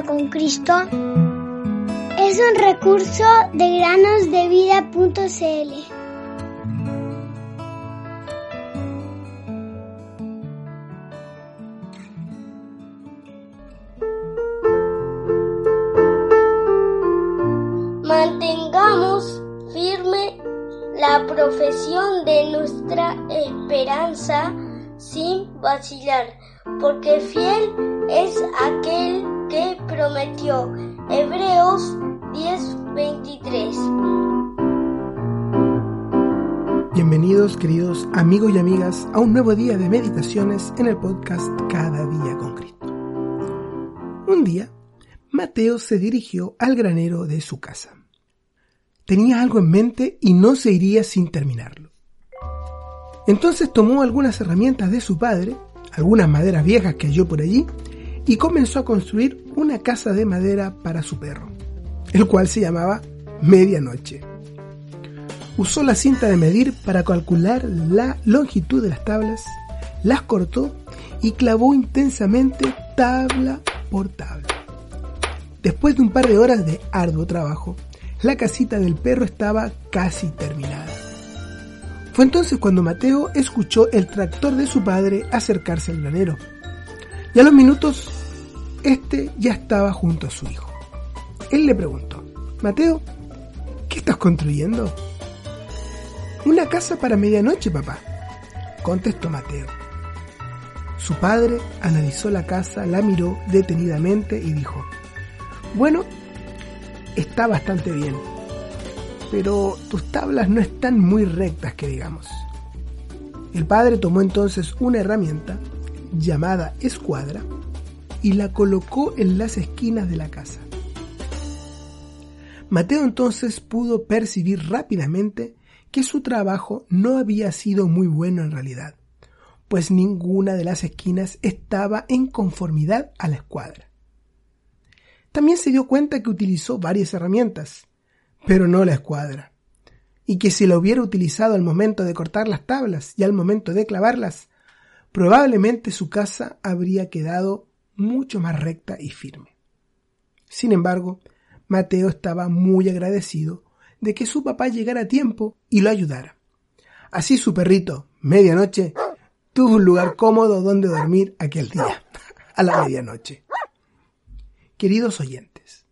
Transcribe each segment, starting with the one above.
con Cristo es un recurso de granosdevida.cl. Mantengamos firme la profesión de nuestra esperanza sin vacilar, porque fiel es aquel que prometió. Hebreos 10:23. Bienvenidos queridos amigos y amigas a un nuevo día de meditaciones en el podcast Cada día con Cristo. Un día, Mateo se dirigió al granero de su casa. Tenía algo en mente y no se iría sin terminarlo. Entonces tomó algunas herramientas de su padre, algunas maderas viejas que halló por allí, y comenzó a construir una casa de madera para su perro, el cual se llamaba Medianoche. Usó la cinta de medir para calcular la longitud de las tablas, las cortó y clavó intensamente tabla por tabla. Después de un par de horas de arduo trabajo, la casita del perro estaba casi terminada. Fue entonces cuando Mateo escuchó el tractor de su padre acercarse al granero. Y a los minutos, este ya estaba junto a su hijo. Él le preguntó, Mateo, ¿qué estás construyendo? Una casa para medianoche, papá, contestó Mateo. Su padre analizó la casa, la miró detenidamente y dijo, bueno, está bastante bien, pero tus tablas no están muy rectas, que digamos. El padre tomó entonces una herramienta llamada escuadra y la colocó en las esquinas de la casa. Mateo entonces pudo percibir rápidamente que su trabajo no había sido muy bueno en realidad, pues ninguna de las esquinas estaba en conformidad a la escuadra. También se dio cuenta que utilizó varias herramientas, pero no la escuadra, y que si la hubiera utilizado al momento de cortar las tablas y al momento de clavarlas, probablemente su casa habría quedado mucho más recta y firme. Sin embargo, Mateo estaba muy agradecido de que su papá llegara a tiempo y lo ayudara. Así su perrito, medianoche, tuvo un lugar cómodo donde dormir aquel día, a la medianoche. Queridos oyentes,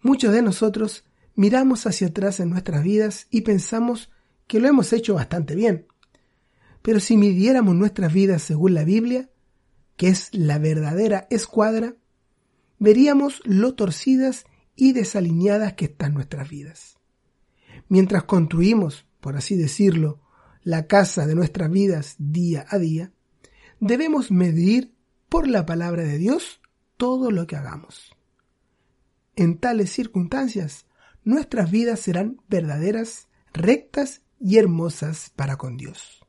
muchos de nosotros miramos hacia atrás en nuestras vidas y pensamos que lo hemos hecho bastante bien. Pero si midiéramos nuestras vidas según la Biblia, que es la verdadera escuadra, veríamos lo torcidas y desalineadas que están nuestras vidas. Mientras construimos, por así decirlo, la casa de nuestras vidas día a día, debemos medir por la palabra de Dios todo lo que hagamos. En tales circunstancias, nuestras vidas serán verdaderas, rectas y hermosas para con Dios.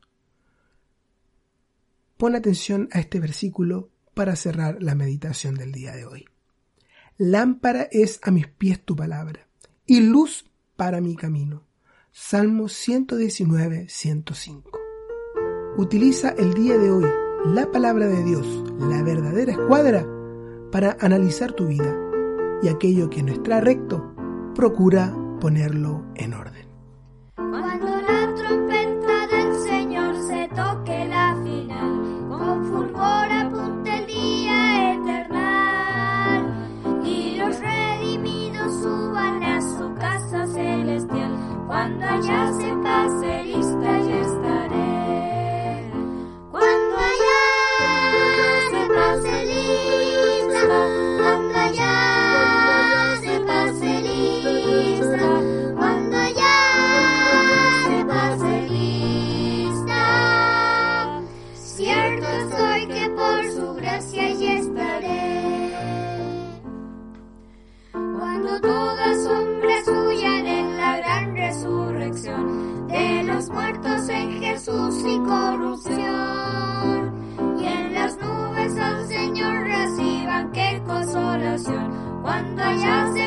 Pon atención a este versículo para cerrar la meditación del día de hoy. Lámpara es a mis pies tu palabra y luz para mi camino. Salmo 119, 105. Utiliza el día de hoy la palabra de Dios, la verdadera escuadra, para analizar tu vida y aquello que no está recto, procura ponerlo en orden. Raja. Cuando ya se